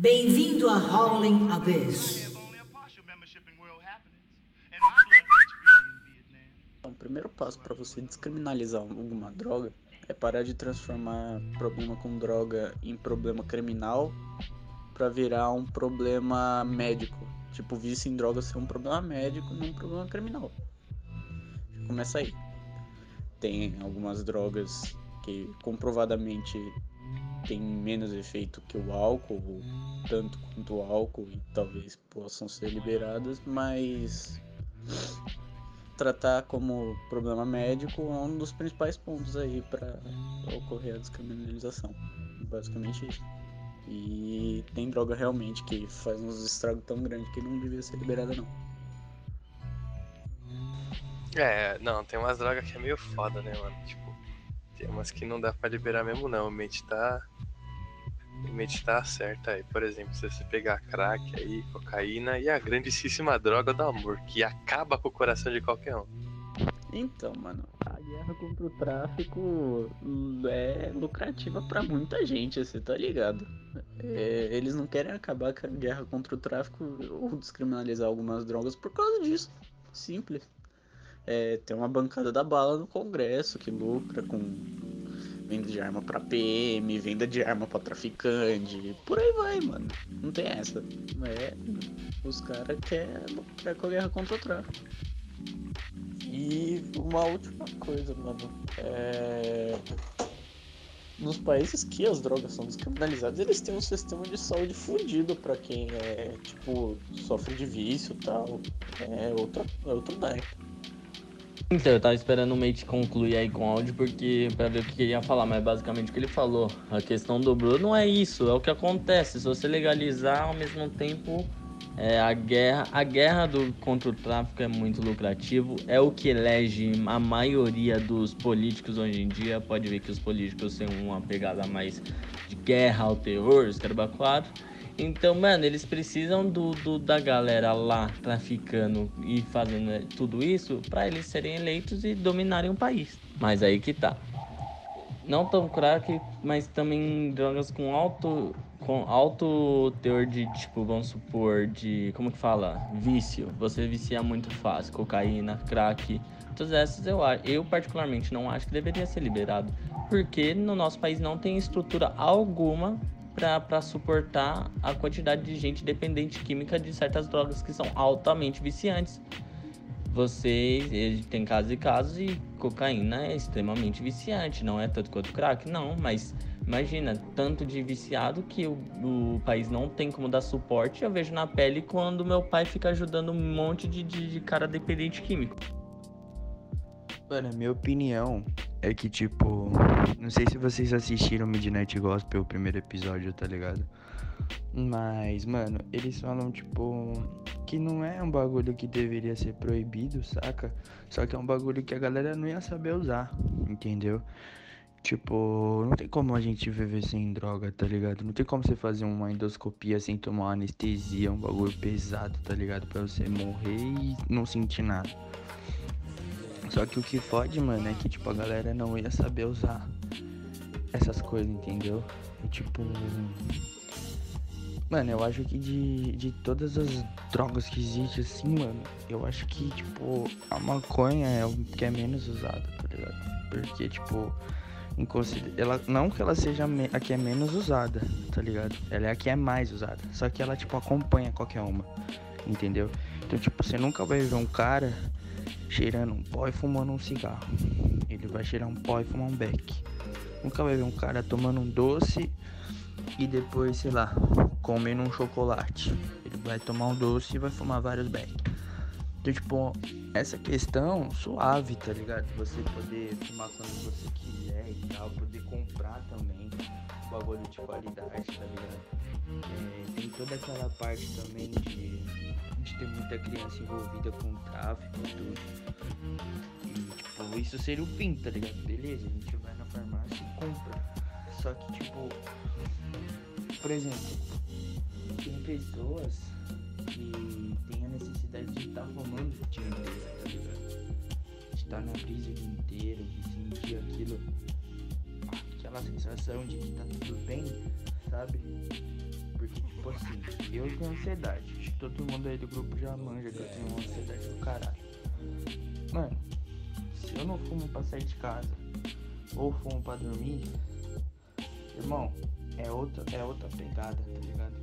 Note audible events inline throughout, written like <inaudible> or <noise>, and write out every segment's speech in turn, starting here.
Bem-vindo a Howling Abyss. O primeiro passo para você descriminalizar alguma droga é parar de transformar problema com droga em problema criminal para virar um problema médico. Tipo, vício em droga ser um problema médico não um problema criminal. Começa aí. Tem algumas drogas que comprovadamente tem menos efeito que o álcool, tanto quanto o álcool, e talvez possam ser liberadas, mas tratar como problema médico é um dos principais pontos aí para ocorrer a descriminalização. Basicamente isso. E tem droga realmente que faz uns estragos tão grandes que não devia ser liberada não. É, não, tem umas drogas que é meio foda, né, mano? Tipo, tem umas que não dá pra liberar mesmo não. O mente tá. O mente tá certa aí. Por exemplo, se você pegar crack aí, cocaína e a grandíssima droga do amor, que acaba com o coração de qualquer um. Então, mano, a guerra contra o tráfico é lucrativa para muita gente, você tá ligado? É, eles não querem acabar com a guerra contra o tráfico ou descriminalizar algumas drogas por causa disso. Simples. É, tem uma bancada da bala no Congresso que lucra com venda de arma para PM, venda de arma para traficante, por aí vai, mano. Não tem essa. É, os caras querem lucrar com a guerra contra o tráfico. E uma última coisa, mano. É... Nos países que as drogas são descriminalizadas, eles têm um sistema de saúde fudido para quem é, tipo, sofre de vício e tal. É outro, é outro naipe. Então, eu tava esperando o Mate concluir aí com áudio porque para ver o que ele ia falar, mas basicamente o que ele falou, a questão do Bruno é isso, é o que acontece. Se você legalizar ao mesmo tempo é, a guerra, a guerra do, contra o tráfico é muito lucrativo, é o que elege a maioria dos políticos hoje em dia. Pode ver que os políticos têm uma pegada mais de guerra ao terror, quatro. Então, mano, eles precisam do, do, da galera lá traficando e fazendo tudo isso para eles serem eleitos e dominarem o país. Mas aí que tá. Não tão crack, mas também drogas com alto com alto teor de, tipo, vamos supor, de, como que fala? Vício. Você vicia muito fácil. Cocaína, crack. Todas essas eu, eu particularmente não acho que deveria ser liberado. Porque no nosso país não tem estrutura alguma para suportar a quantidade de gente dependente química de certas drogas que são altamente viciantes. Vocês tem casos e casos e cocaína é extremamente viciante, não é tanto quanto crack, não, mas imagina, tanto de viciado que o, o país não tem como dar suporte. Eu vejo na pele quando meu pai fica ajudando um monte de, de, de cara dependente químico. Mano, minha opinião é que, tipo, não sei se vocês assistiram Midnight Gospel, o primeiro episódio, tá ligado? Mas, mano, eles falam, tipo, que não é um bagulho que deveria ser proibido, saca? Só que é um bagulho que a galera não ia saber usar, entendeu? Tipo, não tem como a gente viver sem droga, tá ligado? Não tem como você fazer uma endoscopia sem tomar uma anestesia, um bagulho pesado, tá ligado? Pra você morrer e não sentir nada. Só que o que fode, mano, é que tipo a galera não ia saber usar essas coisas, entendeu? E, tipo. Mano, eu acho que de, de todas as drogas que existem, assim, mano, eu acho que, tipo, a maconha é o que é menos usada, tá ligado? Porque, tipo, ela não que ela seja a que é menos usada, tá ligado? Ela é a que é mais usada. Só que ela, tipo, acompanha qualquer uma, entendeu? Então, tipo, você nunca vai ver um cara cheirando um pó e fumando um cigarro. Ele vai cheirar um pó e fumar um beck. Nunca vai ver um cara tomando um doce e depois, sei lá, comendo um chocolate. Ele vai tomar um doce e vai fumar vários beck. Então, tipo, essa questão suave, tá ligado? Você poder fumar quando você quiser e tal, poder comprar também bagulho de qualidade, tá ligado? É, tem toda aquela parte também de de ter muita criança envolvida com tráfico e tudo. E, tipo, isso seria o fim, tá ligado? Beleza, a gente vai na farmácia e compra. Só que, tipo, por exemplo, tem pessoas que têm a necessidade de estar tá fumando o dia inteiro, tá ligado? De estar tá na brisa o dia inteiro, de sentir aquilo, aquela sensação de que tá tudo bem, sabe? Eu tenho ansiedade. Acho que todo mundo aí do grupo já manja que eu tenho uma ansiedade do caralho. Mano, se eu não fumo pra sair de casa ou fumo pra dormir, irmão, é outra, é outra pegada, tá ligado?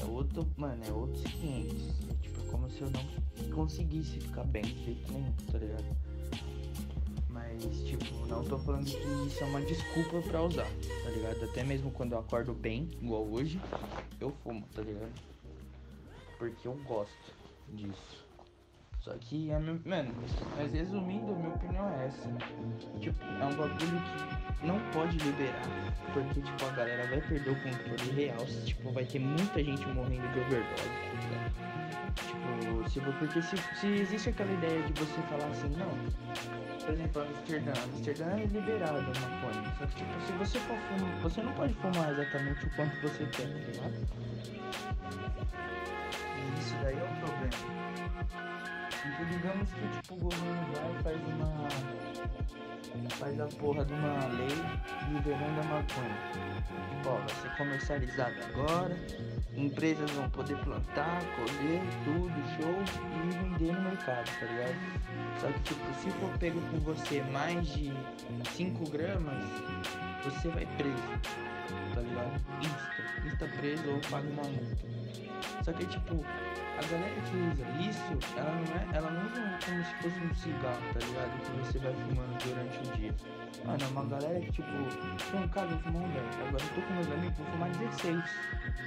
É outro, mano, é outros 500. É tipo como se eu não conseguisse ficar bem de jeito nenhum, tá ligado? Mas, tipo, não tô falando que isso é uma desculpa pra usar, tá ligado? Até mesmo quando eu acordo bem, igual hoje, eu fumo, tá ligado? Porque eu gosto disso. Só que, é meu, mano, mas resumindo, a minha opinião é essa. Tipo, é um bagulho que não pode liberar. Porque, tipo, a galera vai perder o controle real. Tipo, vai ter muita gente morrendo de overdose. tá ligado? Tipo, se, porque se, se existe aquela ideia de você falar assim, não. Por exemplo, Amsterdã. Amsterdã é liberada a maconha. Só que, tipo, se você for fumar, você não pode fumar exatamente o quanto você quer, tá ligado? E isso daí é o problema. Tipo, digamos que tipo, o governo vai faz uma. faz a porra de uma lei liberando a maconha. Tipo, ó, vai ser comercializado agora, empresas vão poder plantar, colher, tudo, show, e vender no mercado, tá ligado? Só que tipo, se for pego com você mais de 5 gramas, você vai preso, tá ligado? Insta, insta preso ou paga uma multa. Só que tipo, a galera que usa isso, ela não é, ela não usa como se fosse um cigarro, tá ligado? Que você vai fumando durante o dia. Mano, é uma galera que tipo, tô em casa, vou fumar um 10. Agora eu tô com meus amigos, vou fumar 16,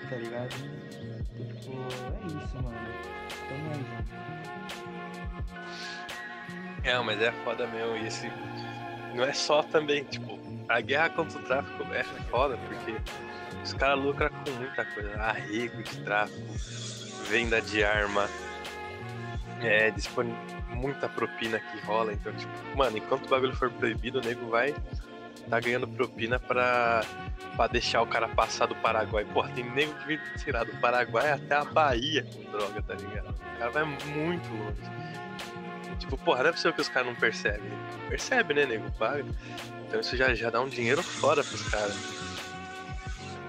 tá ligado? Então, tipo, é isso, mano. Tamo aí, gente. É, mas é foda mesmo. E esse. Não é só também, tipo, a guerra contra o tráfico é foda, porque os caras lucram com muita coisa. Arrego de tráfico, venda de arma, é, dispone muita propina que rola. Então, tipo, mano, enquanto o bagulho for proibido, o nego vai tá ganhando propina pra, pra deixar o cara passar do Paraguai. Porra, tem nego que vem, lá, do Paraguai até a Bahia com droga, tá ligado? O cara vai muito longe. Tipo, porra, não é possível que os caras não percebem. Percebe, né, nego? Paga. Então isso já, já dá um dinheiro fora pros caras.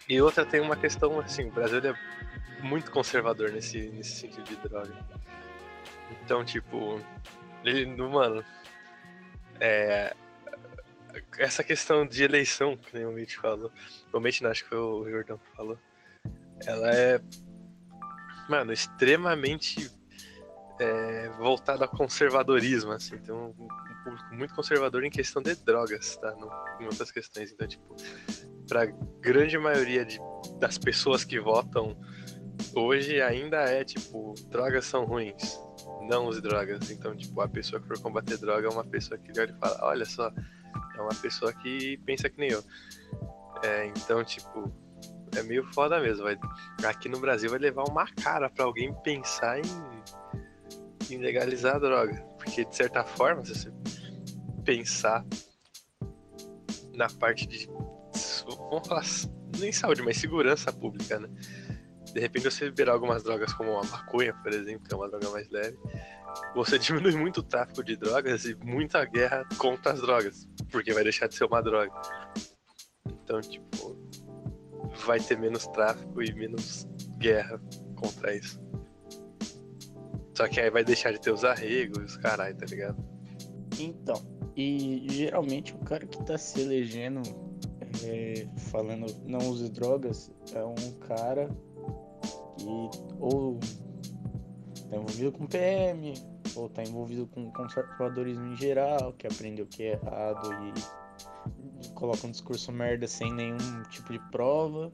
E outra tem uma questão, assim, o Brasil é muito conservador nesse, nesse sentido de droga. Então, tipo, ele, no- mano, é, essa questão de eleição, que nem o Mitch falou, o Mitch não, acho que foi o Jordão que falou, ela é, mano, extremamente é, voltada ao conservadorismo, assim, tem um, um público muito conservador em questão de drogas, tá, no, em outras questões, então, tipo, pra grande maioria de, das pessoas que votam hoje ainda é, tipo, drogas são ruins, não use drogas, então, tipo, a pessoa que for combater droga é uma pessoa que olha e fala, olha só, é uma pessoa que pensa que nem eu. É, então, tipo, é meio foda mesmo. Vai, aqui no Brasil vai levar uma cara pra alguém pensar em, em legalizar a droga. Porque, de certa forma, se você pensar na parte de. Vamos falar nem saúde, mas segurança pública, né? De repente você liberar algumas drogas como a maconha, por exemplo, que é uma droga mais leve, você <laughs> diminui muito o tráfico de drogas e muita guerra contra as drogas, porque vai deixar de ser uma droga. Então, tipo, vai ter menos tráfico e menos guerra contra isso. Só que aí vai deixar de ter os arregos os caralho, tá ligado? Então, e geralmente o cara que tá se elegendo é, falando não use drogas é um cara que ou tá envolvido com PM, ou tá envolvido com conservadorismo em geral, que aprendeu que é errado e coloca um discurso merda sem nenhum tipo de prova.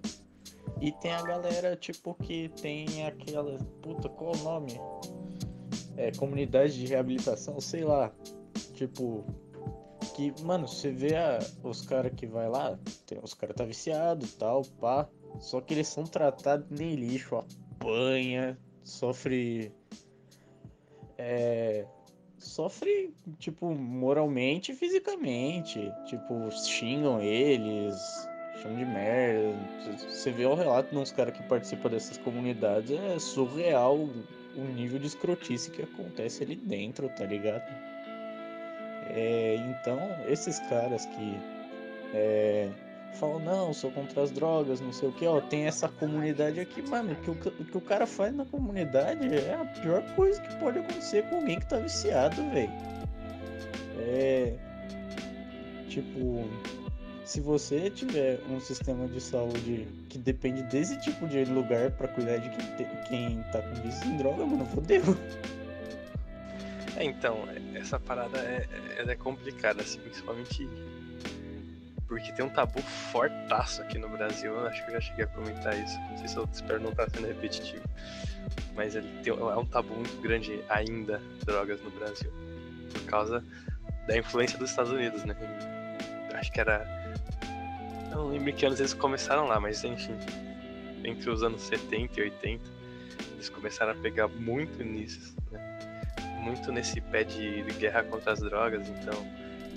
E tem a galera, tipo, que tem aquela. Puta, qual o nome? É, comunidade de reabilitação, sei lá. Tipo, que, mano, você vê a- os caras que vai lá, tem, os caras tá viciado tal, pá. Só que eles são tratados nem lixo, apanha, sofre. É. Sofre, tipo, moralmente e fisicamente. Tipo, xingam eles, chamam de merda. Você vê o relato de uns caras que participam dessas comunidades, é surreal o nível de escrotice que acontece ali dentro, tá ligado? É, então, esses caras que é, falam, não, sou contra as drogas, não sei o que, ó, tem essa comunidade aqui, mano, que o que o cara faz na comunidade é a pior coisa que pode acontecer com alguém que tá viciado, velho. É. Tipo, se você tiver um sistema de saúde que depende desse tipo de lugar pra cuidar de quem, te- quem tá com vício em droga, mano, fodeu. É, então, essa parada é, ela é complicada, assim, principalmente porque tem um tabu fortaço aqui no Brasil. Eu acho que eu já cheguei a comentar isso. Não sei se eu espero não estar sendo repetitivo. Mas ele tem, é um tabu muito grande ainda, drogas no Brasil. Por causa da influência dos Estados Unidos, né? Acho que era. Não lembro em que anos eles começaram lá, mas enfim. Entre os anos 70 e 80, eles começaram a pegar muito nisso, né? muito nesse pé de guerra contra as drogas, então,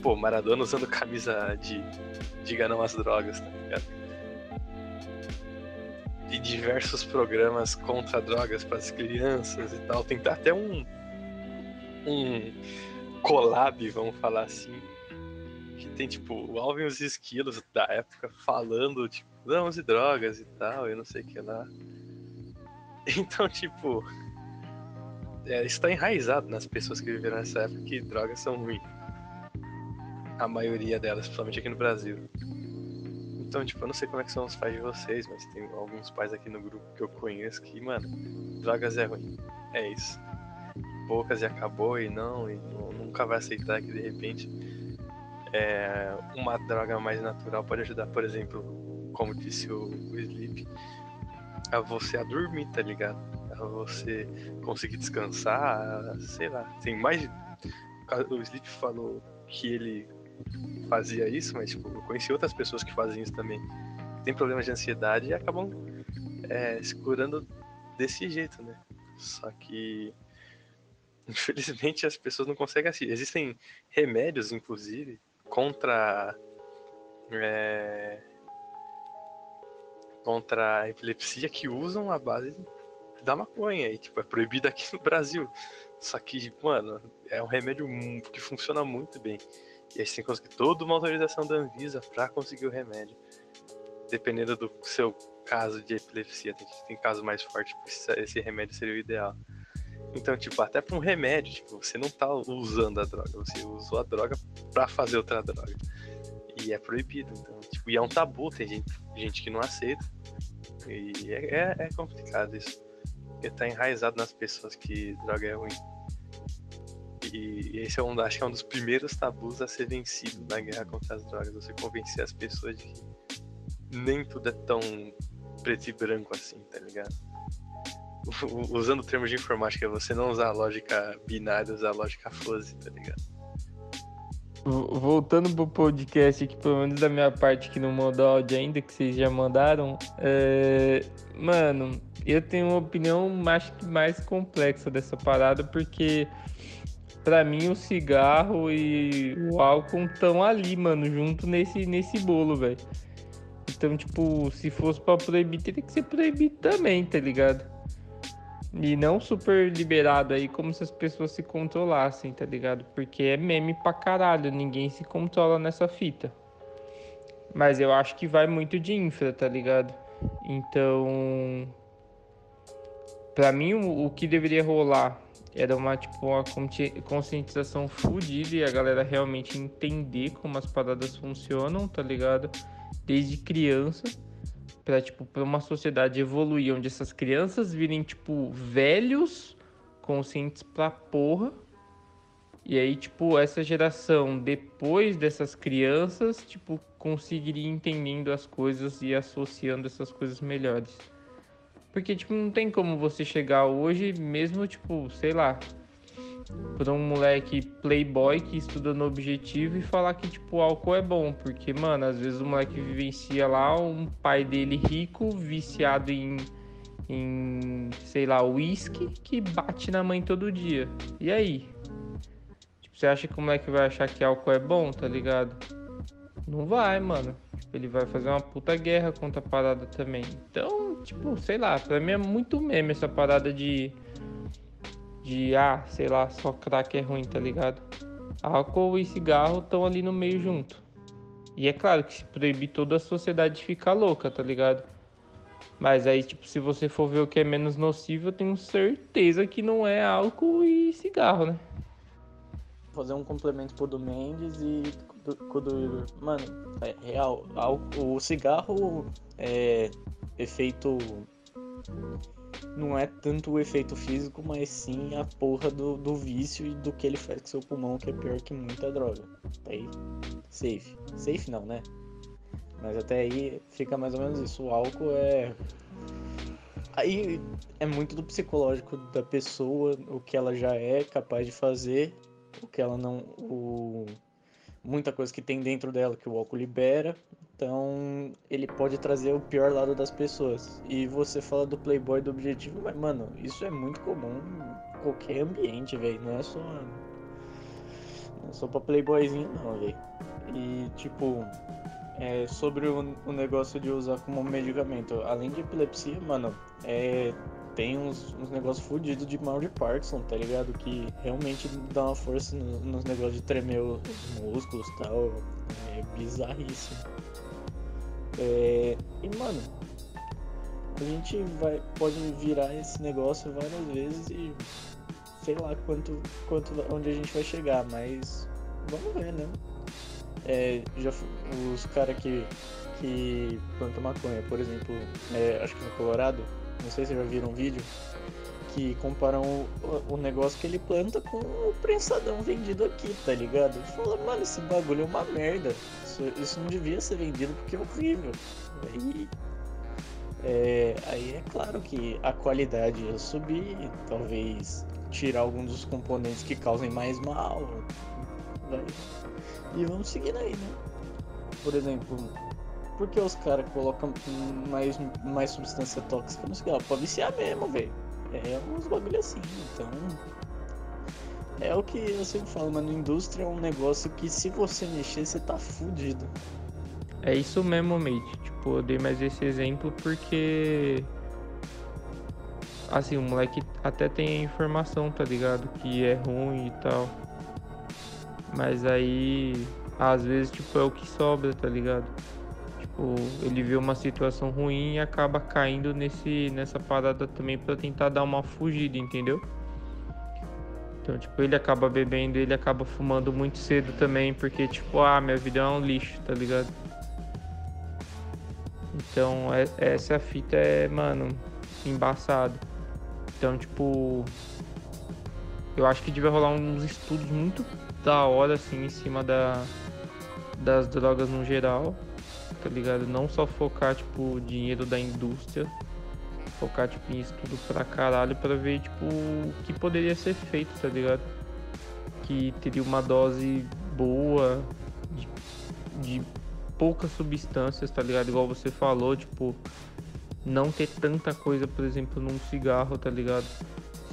pô, Maradona usando camisa de diga não às drogas, tá ligado? E diversos programas contra drogas para as crianças e tal, tentar até um um collab, vamos falar assim, que tem tipo o Alvin e os esquilos da época falando tipo, não use drogas e tal, e não sei o que lá. <laughs> Então, tipo, é, está enraizado nas pessoas que viveram nessa época que drogas são ruins. A maioria delas, principalmente aqui no Brasil. Então, tipo, eu não sei como é que são os pais de vocês, mas tem alguns pais aqui no grupo que eu conheço que, mano, drogas é ruim. É isso. Poucas e acabou e não, e nu- nunca vai aceitar que de repente é, uma droga mais natural pode ajudar, por exemplo, como disse o, o Sleep, a você a dormir, tá ligado? A você conseguir descansar, sei lá. Tem mais. O Sleep falou que ele fazia isso, mas tipo, eu conheci outras pessoas que fazem isso também. Tem problemas de ansiedade e acabam é, se curando desse jeito, né? Só que <laughs> infelizmente as pessoas não conseguem assim. Existem remédios, inclusive, contra é, contra a epilepsia que usam a base da maconha e tipo é proibido aqui no Brasil. Só que, mano, é um remédio que funciona muito bem. E aí você tem que conseguir toda uma autorização da Anvisa pra conseguir o remédio. Dependendo do seu caso de epilepsia, tem, tem caso mais forte, esse remédio seria o ideal. Então, tipo, até pra um remédio, tipo, você não tá usando a droga, você usou a droga pra fazer outra droga. E é proibido, então, tipo, e é um tabu, tem gente, gente que não aceita. E é, é, é complicado isso. Porque tá enraizado nas pessoas que droga é ruim. E esse é um, acho que é um dos primeiros tabus a ser vencido na guerra contra as drogas. Você convencer as pessoas de que nem tudo é tão preto e branco assim, tá ligado? <laughs> Usando termos de informática, você não usar a lógica binária, usar a lógica fuzzy, tá ligado? Voltando pro podcast aqui, pelo menos da minha parte que não mandou áudio ainda, que vocês já mandaram. é, Mano, eu tenho uma opinião acho que mais complexa dessa parada, porque pra mim o cigarro e o álcool estão ali, mano, junto nesse, nesse bolo, velho. Então, tipo, se fosse pra proibir, teria que ser proibido também, tá ligado? E não super liberado aí, como se as pessoas se controlassem, tá ligado? Porque é meme pra caralho, ninguém se controla nessa fita. Mas eu acho que vai muito de infra, tá ligado? Então. Pra mim, o, que deveria rolar era uma, tipo, uma consci- conscientização fodida e a galera realmente entender como as paradas funcionam, tá ligado? Desde criança pra, tipo, pra uma sociedade evoluir, onde essas crianças virem, tipo, velhos, conscientes pra porra. E aí, tipo, essa geração, depois dessas crianças, tipo, conseguiria ir entendendo as coisas e associando essas coisas melhores. Porque, tipo, não tem como você chegar hoje, mesmo, tipo, sei lá, pra um moleque playboy que estuda no objetivo e falar que, tipo, álcool é bom. Porque, mano, às vezes o moleque vivencia lá um pai dele rico, viciado em, em sei lá, uísque, que bate na mãe todo dia. E aí? Tipo, você acha que o moleque vai achar que álcool é bom, tá ligado? Não vai, mano. Tipo, ele vai fazer uma puta guerra contra a parada também. Então, tipo, sei lá, pra mim é muito meme essa parada de de ah, sei lá, só crack é ruim, tá ligado? Álcool e cigarro estão ali no meio junto. E é claro que se proibir toda a sociedade fica louca, tá ligado? Mas aí, tipo, se você for ver o que é menos nocivo, eu tenho certeza que não é álcool e cigarro, né? fazer um complemento pro do Mendes e do, com o do Igor. Mano, é real. O cigarro é efeito. Não é tanto o efeito físico, mas sim a porra do, do vício e do que ele faz com seu pulmão, que é pior que muita droga. Aí, safe. Safe não, né? Mas até aí fica mais ou menos isso. O álcool é. Aí é muito do psicológico da pessoa, o que ela já é capaz de fazer o que ela não. O, muita coisa que tem dentro dela que o álcool libera. Então ele pode trazer o pior lado das pessoas. E você fala do playboy do objetivo, mas mano, isso é muito comum em qualquer ambiente, velho. Não é só. Não é só pra playboyzinho não, velho. E tipo. É, sobre o, o negócio de usar como medicamento, além de epilepsia, mano, é, tem uns, uns negócios fodidos de mal de Parkinson, tá ligado? Que realmente dá uma força no- nos negócios de tremer os músculos e tal. É bizarríssimo. É, e mano, a gente vai, pode virar esse negócio várias vezes e sei lá quanto, quanto onde a gente vai chegar, mas vamos ver, né? É, já, os caras que, que plantam maconha, por exemplo, é, acho que no Colorado, não sei se já viram um vídeo, que comparam o, o negócio que ele planta com o prensadão vendido aqui, tá ligado? Fala, mano, esse bagulho é uma merda. Isso, isso não devia ser vendido porque é horrível. Aí, é, aí é claro que a qualidade ia subir, talvez tirar alguns dos componentes que causem mais mal. Vai. E vamos seguindo aí, né? Por exemplo, por que os caras colocam mais, mais substância tóxica no cigarro? Pra viciar mesmo, velho. É uns bagulho assim, então. É o que eu sempre falo, mano. Indústria é um negócio que se você mexer, você tá fudido. É isso mesmo, mate. Tipo, eu dei mais esse exemplo porque. Assim, o moleque até tem a informação, tá ligado? Que é ruim e tal. Mas aí. Às vezes, tipo, é o que sobra, tá ligado? Tipo, ele vê uma situação ruim e acaba caindo nesse, nessa parada também pra tentar dar uma fugida, entendeu? Então, tipo, ele acaba bebendo, ele acaba fumando muito cedo também, porque, tipo, ah, minha vida é um lixo, tá ligado? Então, é- essa fita é, mano, embaçado. Então, tipo, eu acho que devia rolar uns estudos muito da hora, assim, em cima da, das drogas no geral, tá ligado? Não só focar, tipo, o dinheiro da indústria, focar, tipo, em estudo pra caralho pra ver, tipo, o que poderia ser feito, tá ligado? Que teria uma dose boa de, de poucas substâncias, tá ligado? Igual você falou, tipo, não ter tanta coisa, por exemplo, num cigarro, tá ligado?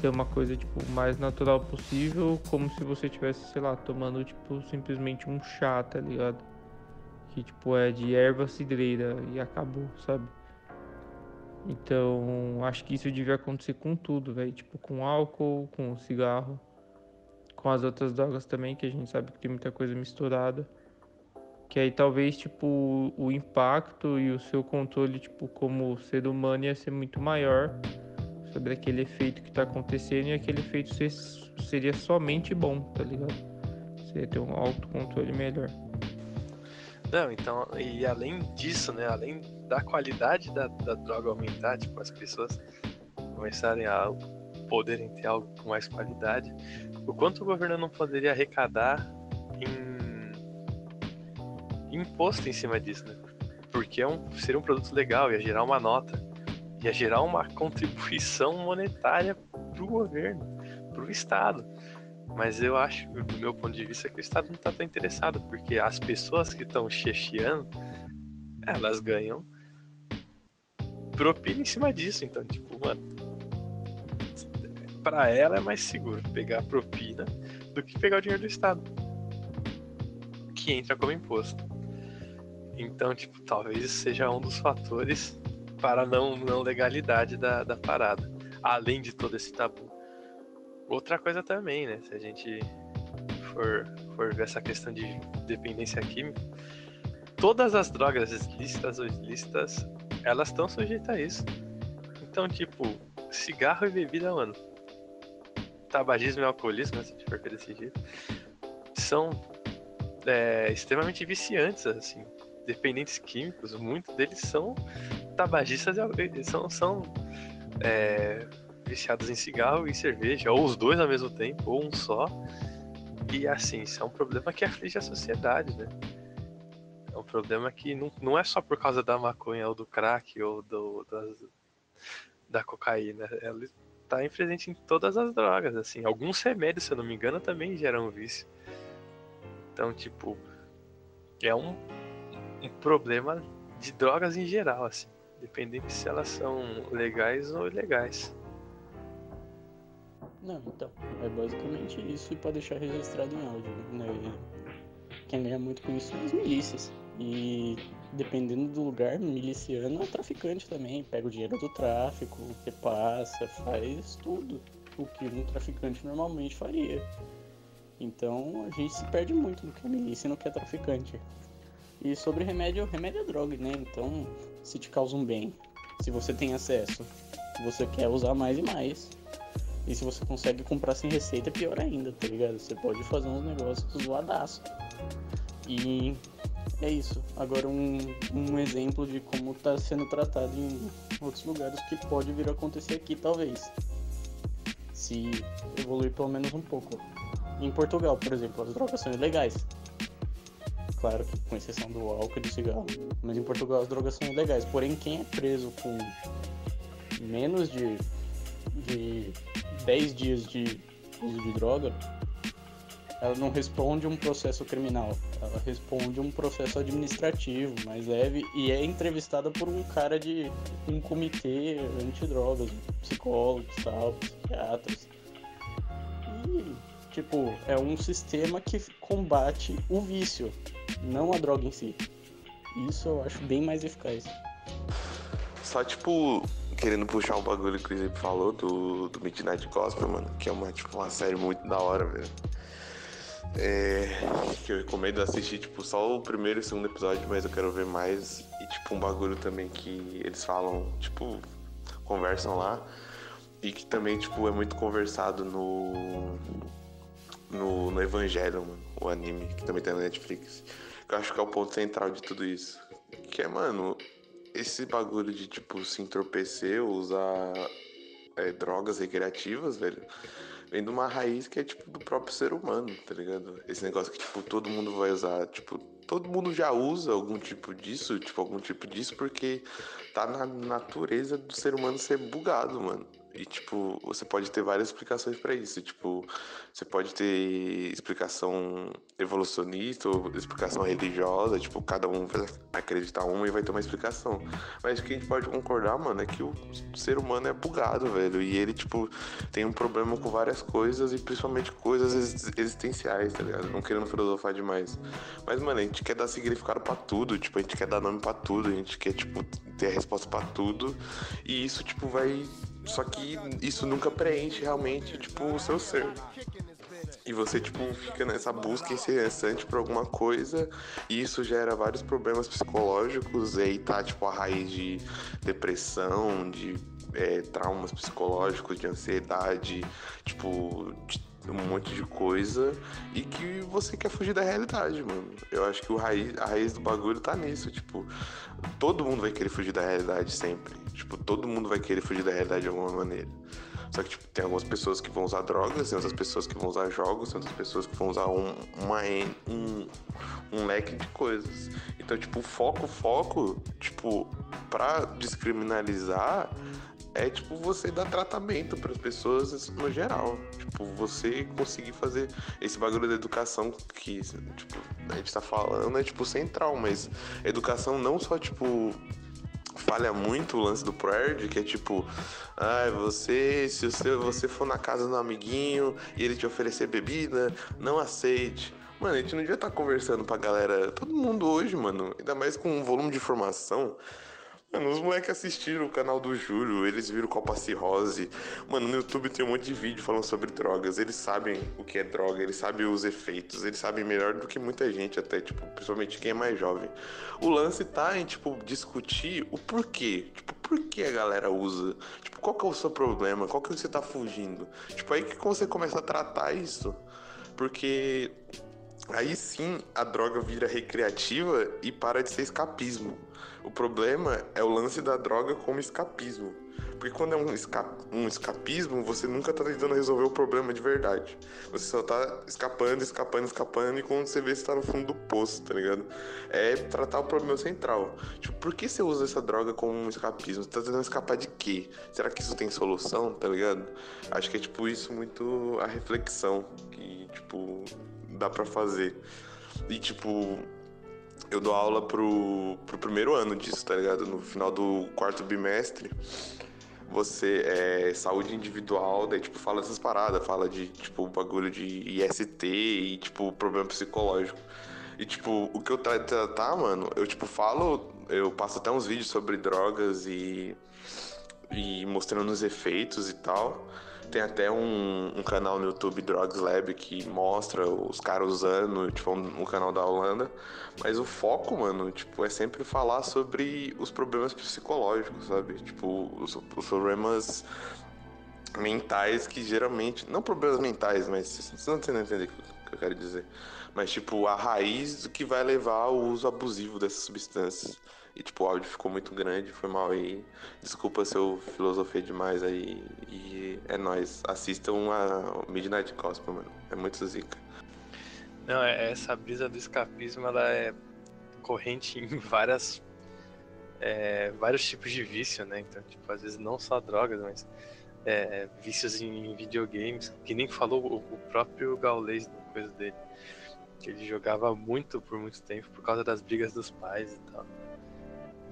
Ser uma coisa, tipo, mais natural possível, como se você tivesse, sei lá, tomando, tipo, simplesmente um chá, tá ligado? Que, tipo, é de erva cidreira e acabou, sabe? Então, acho que isso devia acontecer com tudo, velho. Tipo, com álcool, com cigarro, com as outras drogas também, que a gente sabe que tem muita coisa misturada. Que aí talvez, tipo, o impacto e o seu controle, tipo, como ser humano ia ser muito maior sobre aquele efeito que tá acontecendo e aquele efeito ser- seria somente bom, tá ligado? Você ia ter um autocontrole melhor. Não, então, e além disso, né, além da qualidade da, da droga aumentar, tipo, as pessoas começarem a poderem ter algo com mais qualidade, o quanto o governo não poderia arrecadar em imposto em cima disso, né? Porque é um, seria um produto legal, ia gerar uma nota, ia gerar uma <laughs> contribuição monetária pro governo, pro Estado. Mas eu acho, do meu ponto de vista, que o Estado não está tão interessado, porque as pessoas que estão checheando, elas ganham propina em cima disso. Então, tipo, mano, pra ela é mais seguro pegar a propina do que pegar o dinheiro do Estado, que entra como imposto. Então, tipo, talvez isso seja um dos fatores para a não, não legalidade da, da parada, além de todo esse tabu. Outra coisa também, né? Se a gente for, for ver essa questão de dependência química, todas as drogas lícitas ou ilícitas, elas estão sujeitas a isso. Então, tipo, cigarro e bebida, mano. Tabagismo e alcoolismo, se for desse jeito, são é, extremamente viciantes, assim. Dependentes químicos, muitos deles são tabagistas e são, são é, viciados em cigarro e cerveja, ou os dois ao mesmo tempo, ou um só. E assim, isso é um problema que aflige a sociedade, né? É um problema que não, não é só por causa da maconha ou do crack ou do, das, da cocaína. Ela está presente em todas as drogas, assim. Alguns remédios, se eu não me engano, também geram vício. Então, tipo, é um, um problema de drogas em geral, assim. Dependendo se elas são legais ou ilegais. Não, então, é basicamente isso para deixar registrado em áudio, né? Quem ganha muito com isso são as milícias. E dependendo do lugar, miliciano é traficante também, pega o dinheiro do tráfico, repassa, faz tudo o que um traficante normalmente faria. Então a gente se perde muito no que é milícia e no que é traficante. E sobre remédio, remédio é droga, né? Então, se te causa um bem, se você tem acesso, você quer usar mais e mais. E se você consegue comprar sem receita, é pior ainda, tá ligado? Você pode fazer uns negócios zoadaço. E é isso. Agora um, um exemplo de como está sendo tratado em outros lugares que pode vir a acontecer aqui, talvez. Se evoluir pelo menos um pouco. Em Portugal, por exemplo, as drogas são ilegais. Claro que com exceção do álcool e do cigarro. Mas em Portugal as drogas são ilegais. Porém, quem é preso com menos de, de 10 dias de uso de droga, ela não responde um processo criminal, ela responde um processo administrativo mais leve e é entrevistada por um cara de um comitê antidrogas, psicólogos, tal, psiquiatras. E, tipo, é um sistema que combate o vício, não a droga em si. Isso eu acho bem mais eficaz. Só, tipo, querendo puxar um bagulho que o Zip falou do, do Midnight Gospel, mano, que é uma, tipo, uma série muito da hora, velho. É, que eu recomendo assistir, tipo, só o primeiro e o segundo episódio, mas eu quero ver mais. E, tipo, um bagulho também que eles falam, tipo, conversam lá. E que também, tipo, é muito conversado no. No, no Evangelho, o anime, que também tem na Netflix. Que eu acho que é o ponto central de tudo isso. Que é, mano, esse bagulho de, tipo, se entorpecer, usar é, drogas recreativas, velho, vem de uma raiz que é, tipo, do próprio ser humano, tá ligado? Esse negócio que, tipo, todo mundo vai usar, tipo, todo mundo já usa algum tipo disso, tipo, algum tipo disso, porque tá na natureza do ser humano ser bugado, mano. E, tipo, você pode ter várias explicações para isso. Tipo, você pode ter explicação evolucionista ou explicação religiosa. Tipo, cada um vai acreditar uma e vai ter uma explicação. Mas o que a gente pode concordar, mano, é que o ser humano é bugado, velho. E ele, tipo, tem um problema com várias coisas e principalmente coisas existenciais, tá ligado? Não querendo filosofar demais. Mas, mano, a gente quer dar significado para tudo. Tipo, a gente quer dar nome para tudo. A gente quer, tipo, ter a resposta para tudo. E isso, tipo, vai só que isso nunca preenche realmente, tipo, o seu ser. E você, tipo, fica nessa busca incessante por alguma coisa, e isso gera vários problemas psicológicos, e aí tá, tipo, a raiz de depressão, de é, traumas psicológicos, de ansiedade, tipo, de um monte de coisa e que você quer fugir da realidade, mano. Eu acho que o raiz, a raiz do bagulho tá nisso, tipo, todo mundo vai querer fugir da realidade sempre. Tipo, todo mundo vai querer fugir da realidade de alguma maneira. Só que, tipo, tem algumas pessoas que vão usar drogas, tem outras pessoas que vão usar jogos, tem outras pessoas que vão usar um, uma, um, um leque de coisas. Então, tipo, foco, foco, tipo, pra descriminalizar é tipo você dar tratamento para as pessoas no geral. Tipo, você conseguir fazer esse bagulho da educação que tipo, a gente tá falando é tipo central, mas educação não só tipo falha muito o lance do ProErd, que é tipo, ah, você, se você, você for na casa do amiguinho e ele te oferecer bebida, não aceite. Mano, a gente não devia estar tá conversando pra galera, todo mundo hoje, mano, ainda mais com um volume de informação Mano, os moleques assistiram o canal do Júlio, eles viram Copa Cirrose. Mano, no YouTube tem um monte de vídeo falando sobre drogas. Eles sabem o que é droga, eles sabem os efeitos, eles sabem melhor do que muita gente, até, tipo, principalmente quem é mais jovem. O lance tá em, tipo, discutir o porquê. Tipo, por que a galera usa? Tipo, qual que é o seu problema? Qual que você tá fugindo? Tipo, aí que você começa a tratar isso. Porque aí sim a droga vira recreativa e para de ser escapismo. O problema é o lance da droga como escapismo. Porque quando é um, esca um escapismo, você nunca tá tentando resolver o problema de verdade. Você só tá escapando, escapando, escapando, e quando você vê, você tá no fundo do poço, tá ligado? É tratar o problema central. Tipo, por que você usa essa droga como um escapismo? Você tá tentando escapar de quê? Será que isso tem solução, tá ligado? Acho que é tipo isso muito a reflexão que, tipo, dá pra fazer. E tipo, eu dou aula pro, pro primeiro ano disso, tá ligado? No final do quarto bimestre, você é saúde individual, daí tipo fala essas paradas, fala de tipo bagulho de IST e tipo problema psicológico. E tipo, o que eu tratar, mano, eu tipo falo, eu passo até uns vídeos sobre drogas e e mostrando os efeitos e tal. Tem até um, um, canal no YouTube, Drugs Lab, que mostra os caras usando, tipo, um, um, canal da Holanda. Mas o foco, mano, tipo, é sempre falar sobre os problemas psicológicos, sabe? Tipo, os, os problemas mentais que geralmente. Não problemas mentais, mas vocês não entendem o que eu quero dizer. Mas, tipo, a raiz do que vai levar ao uso abusivo dessas substâncias. E, tipo, o áudio ficou muito grande, foi mal aí. Desculpa se eu filosofei demais aí. E é nóis. Assistam a Midnight Gospel, mano. É muito zica. Não, é, essa brisa do escapismo, ela é corrente <laughs> em várias... É, vários tipos de vício, né? Então, tipo, às vezes não só drogas, mas... É, vícios em videogames, que nem falou o, próprio Gaulês na coisa dele. Que ele jogava muito por muito tempo por causa das brigas dos pais e tal.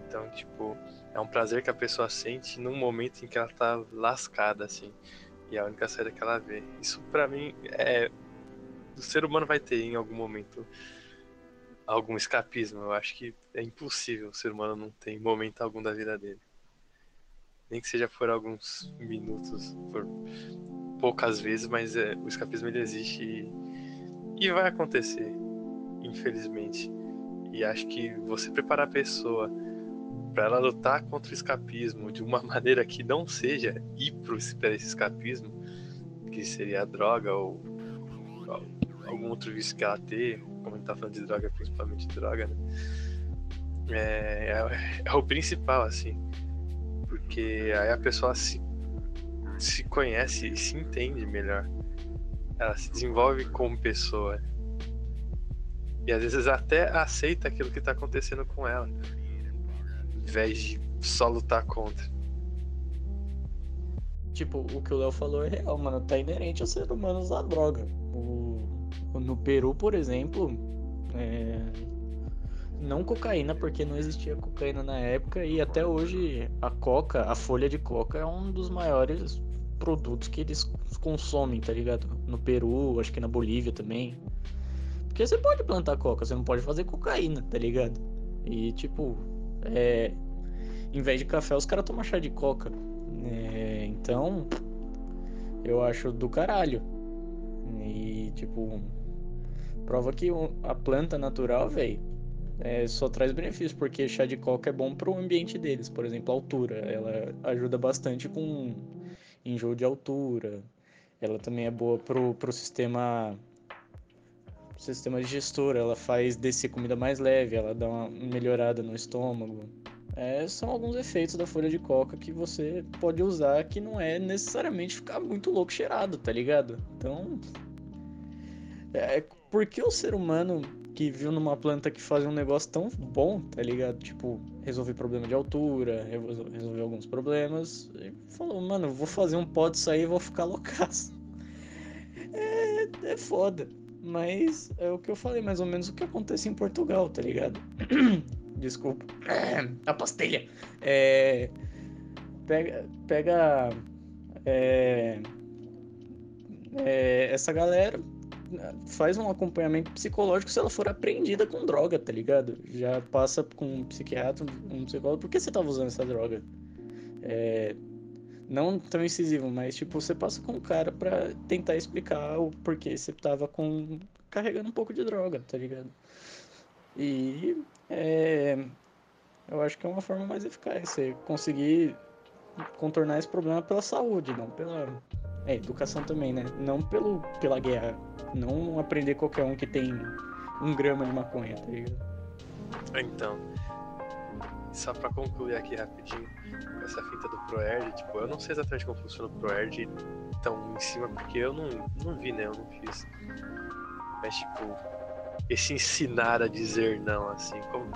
Então, tipo, é um prazer que a pessoa sente num momento em que ela tá lascada, assim. E é a única saída que ela vê. Isso, para mim, é. O ser humano vai ter em algum momento algum escapismo. Eu acho que é impossível o ser humano não ter em momento algum da vida dele. Nem que seja por alguns minutos, por poucas vezes, mas é, o escapismo ele existe e, e vai acontecer, infelizmente. E acho que você preparar a pessoa para ela lutar contra o escapismo de uma <laughs> maneira que não seja ir para esse escapismo, que seria a droga ou, ou algum outro vício que ela ter, como a gente tá falando de droga, principalmente droga, né? É, é, é, o principal, assim. Porque aí a pessoa se, se conhece e se entende melhor. Ela se desenvolve como pessoa. E às vezes até aceita aquilo que tá acontecendo com ela invés de só lutar contra. Tipo, o que o Léo falou é real, mano. Tá inerente ao ser humano usar droga. O, no Peru, por exemplo, é... não cocaína, porque não existia cocaína na época, e até hoje a coca, a folha de coca, é um dos maiores produtos que eles consomem, tá ligado? No Peru, acho que na Bolívia também. Porque você pode plantar coca, você não pode fazer cocaína, tá ligado? E tipo, é, em vez de café, os caras tomam chá de coca. É, então, eu acho do caralho. E, tipo, prova que a planta natural, velho, é, só traz benefícios, porque chá de coca é bom pro ambiente deles. Por exemplo, a altura. Ela ajuda bastante com enjoo de altura. Ela também é boa pro, pro sistema sistema digestor, ela faz descer comida mais leve, ela dá uma melhorada no estômago. É, são alguns efeitos da folha de coca que você pode usar que não é necessariamente ficar muito louco cheirado, tá ligado? Então. É, por que o ser humano que viu numa planta que fazia um negócio tão bom, tá ligado? Tipo, resolver problema de altura, resolver alguns problemas, e falou, mano, vou fazer um pó disso aí e vou ficar loucaço. É, é foda. Mas é o que eu falei, mais ou menos o que acontece em Portugal, tá ligado? <clears throat> Desculpa. <clears throat> A pastelha. É, pega. Pega. É, é, essa galera faz um acompanhamento psicológico se ela for apreendida com droga, tá ligado? Já passa com um psiquiatra, um psicólogo, por que você tava usando essa droga? É, não tão incisivo, mas tipo, você passa com o cara pra tentar explicar o porquê você tava com. carregando um pouco de droga, tá ligado? E é, eu acho que é uma forma mais eficaz, você conseguir contornar esse problema pela saúde, não pela. É, educação também, né? Não pelo, pela guerra. Não aprender qualquer um que tem um grama de maconha, tá ligado? Então, só pra concluir aqui rapidinho, essa fita do ProErd, tipo, eu não sei exatamente como funciona o ProErd tão em cima, porque eu não, não vi, né? Eu não fiz. Mas, tipo, esse ensinar a dizer não, assim, como,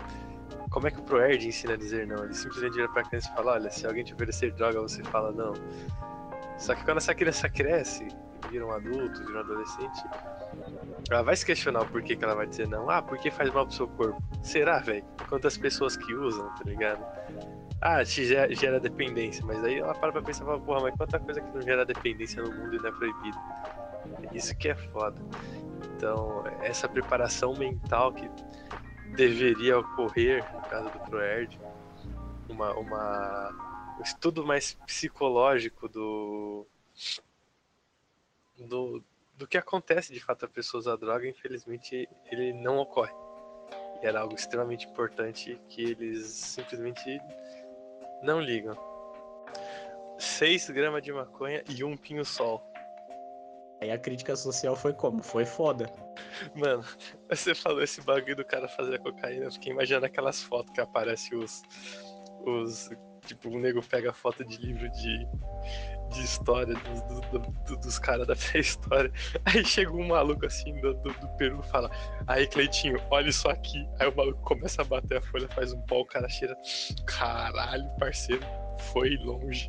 como é que o ProErd ensina a dizer não? Ele simplesmente vira pra criança e fala, olha, se alguém te oferecer droga, você fala não. Só que quando essa criança cresce, vira um adulto, vira um adolescente, ela vai se questionar o porquê que ela vai dizer não. Ah, porque faz mal pro seu corpo. Será, velho? Quantas pessoas que usam, tá ligado? Ah, te gera, gera dependência, mas aí ela para pra pensar e fala, porra, mas quanta coisa que não gera dependência no mundo e não é proibida. Isso que é foda. Então, essa preparação mental que deveria ocorrer, no caso do ProErd, uma, uma, um estudo mais psicológico do, do, do que acontece de fato a pessoa usar droga, infelizmente ele não ocorre. E era algo extremamente importante que eles simplesmente não ligam. 6 gramas de maconha e um pinho-sol. Aí a crítica social foi como? Foi foda. Mano, <laughs> você falou esse bagulho do cara fazer a cocaína, eu fiquei imaginando aquelas fotos que aparecem os. os tipo, o nego pega foto de livro de, de história dos, do, do, dos caras da <laughs> pré-história. Aí chega um maluco assim do, do, do Peru e fala: Aí, Cleitinho, olha isso aqui. Aí o maluco começa a bater a folha, faz um pau, o cara cheira. Caralho, parceiro, foi longe.